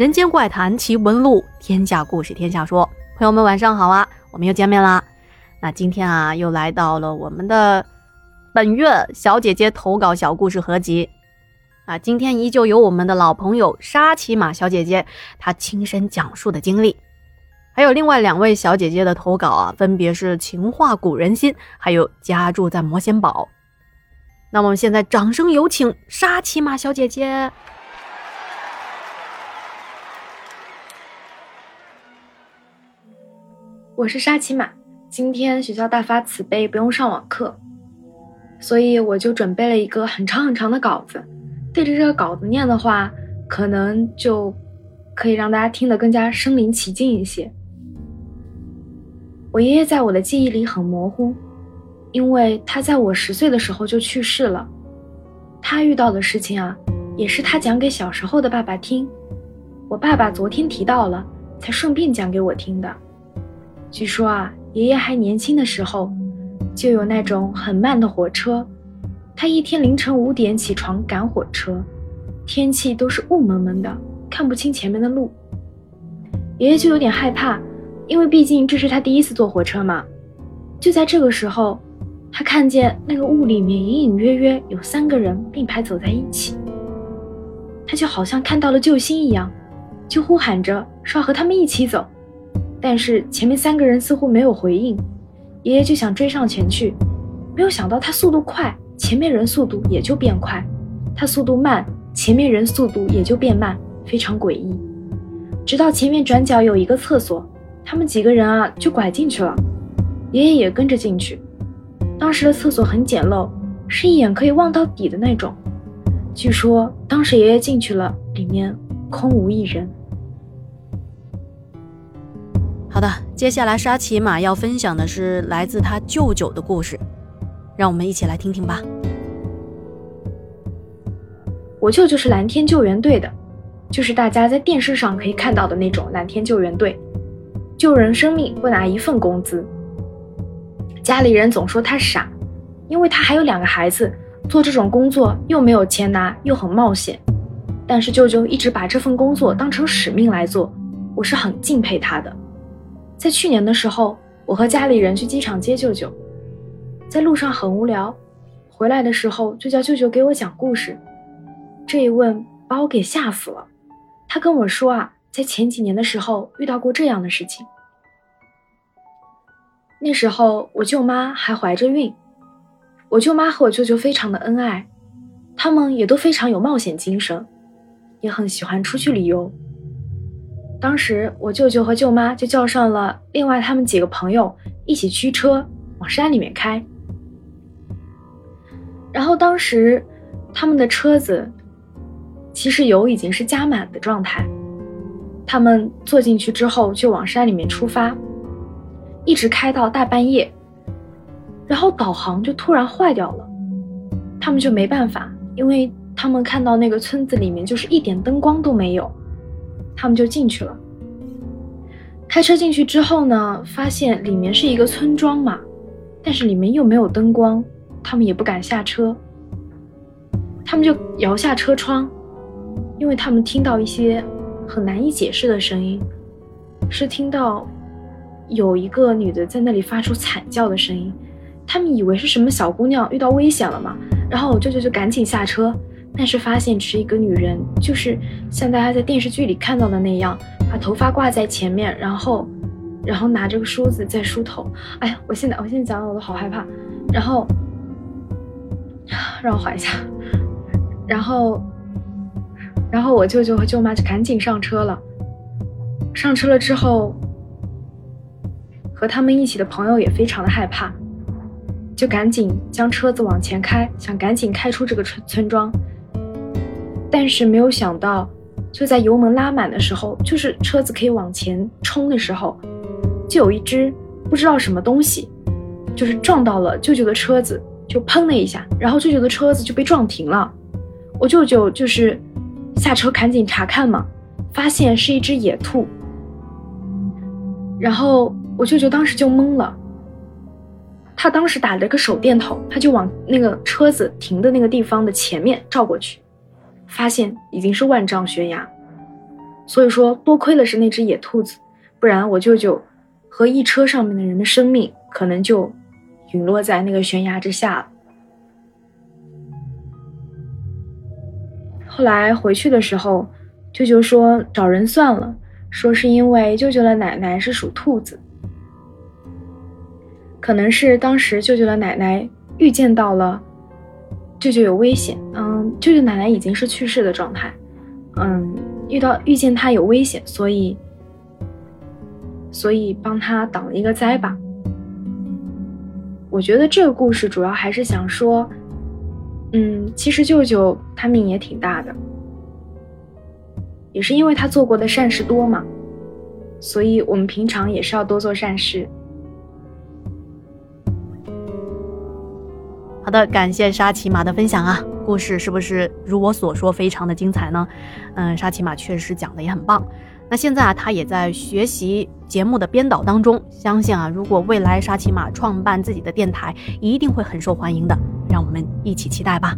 人间怪谈奇闻录，天下故事天下说。朋友们晚上好啊，我们又见面啦。那今天啊，又来到了我们的本月小姐姐投稿小故事合集啊。今天依旧有我们的老朋友沙琪玛小姐姐她亲身讲述的经历，还有另外两位小姐姐的投稿啊，分别是情话古人心，还有家住在魔仙堡。那我们现在掌声有请沙琪玛小姐姐。我是沙琪玛，今天学校大发慈悲，不用上网课，所以我就准备了一个很长很长的稿子。对着这个稿子念的话，可能就可以让大家听得更加身临其境一些。我爷爷在我的记忆里很模糊，因为他在我十岁的时候就去世了。他遇到的事情啊，也是他讲给小时候的爸爸听。我爸爸昨天提到了，才顺便讲给我听的。据说啊，爷爷还年轻的时候，就有那种很慢的火车。他一天凌晨五点起床赶火车，天气都是雾蒙蒙的，看不清前面的路。爷爷就有点害怕，因为毕竟这是他第一次坐火车嘛。就在这个时候，他看见那个雾里面隐隐约约有三个人并排走在一起，他就好像看到了救星一样，就呼喊着说要和他们一起走。但是前面三个人似乎没有回应，爷爷就想追上前去，没有想到他速度快，前面人速度也就变快；他速度慢，前面人速度也就变慢，非常诡异。直到前面转角有一个厕所，他们几个人啊就拐进去了，爷爷也跟着进去。当时的厕所很简陋，是一眼可以望到底的那种。据说当时爷爷进去了，里面空无一人。好的，接下来沙琪玛要分享的是来自他舅舅的故事，让我们一起来听听吧。我舅舅是蓝天救援队的，就是大家在电视上可以看到的那种蓝天救援队，救人生命不拿一份工资。家里人总说他傻，因为他还有两个孩子，做这种工作又没有钱拿，又很冒险。但是舅舅一直把这份工作当成使命来做，我是很敬佩他的。在去年的时候，我和家里人去机场接舅舅，在路上很无聊，回来的时候就叫舅舅给我讲故事。这一问把我给吓死了。他跟我说啊，在前几年的时候遇到过这样的事情。那时候我舅妈还怀着孕，我舅妈和我舅舅非常的恩爱，他们也都非常有冒险精神，也很喜欢出去旅游。当时我舅舅和舅妈就叫上了另外他们几个朋友一起驱车往山里面开。然后当时他们的车子其实油已经是加满的状态，他们坐进去之后就往山里面出发，一直开到大半夜，然后导航就突然坏掉了，他们就没办法，因为他们看到那个村子里面就是一点灯光都没有。他们就进去了。开车进去之后呢，发现里面是一个村庄嘛，但是里面又没有灯光，他们也不敢下车。他们就摇下车窗，因为他们听到一些很难以解释的声音，是听到有一个女的在那里发出惨叫的声音。他们以为是什么小姑娘遇到危险了嘛，然后我舅舅就赶紧下车。但是发现是一个女人，就是像大家在电视剧里看到的那样，把头发挂在前面，然后，然后拿着个梳子在梳头。哎呀，我现在我现在讲的我都好害怕。然后，让我缓一下。然后，然后我舅舅和舅妈就赶紧上车了。上车了之后，和他们一起的朋友也非常的害怕，就赶紧将车子往前开，想赶紧开出这个村村庄。但是没有想到，就在油门拉满的时候，就是车子可以往前冲的时候，就有一只不知道什么东西，就是撞到了舅舅的车子，就砰了一下，然后舅舅的车子就被撞停了。我舅舅就是下车赶紧查看嘛，发现是一只野兔。然后我舅舅当时就懵了，他当时打了个手电筒，他就往那个车子停的那个地方的前面照过去。发现已经是万丈悬崖，所以说，多亏了是那只野兔子，不然我舅舅和一车上面的人的生命可能就陨落在那个悬崖之下了。后来回去的时候，舅舅说找人算了，说是因为舅舅的奶奶是属兔子，可能是当时舅舅的奶奶预见到了舅舅有危险，嗯，舅舅奶奶已经是去世的状态，嗯，遇到遇见他有危险，所以所以帮他挡了一个灾吧。我觉得这个故事主要还是想说。嗯，其实舅舅他命也挺大的，也是因为他做过的善事多嘛，所以我们平常也是要多做善事。好的，感谢沙琪玛的分享啊，故事是不是如我所说非常的精彩呢？嗯，沙琪玛确实讲的也很棒。那现在啊，他也在学习节目的编导当中，相信啊，如果未来沙琪玛创办自己的电台，一定会很受欢迎的。让我们一起期待吧。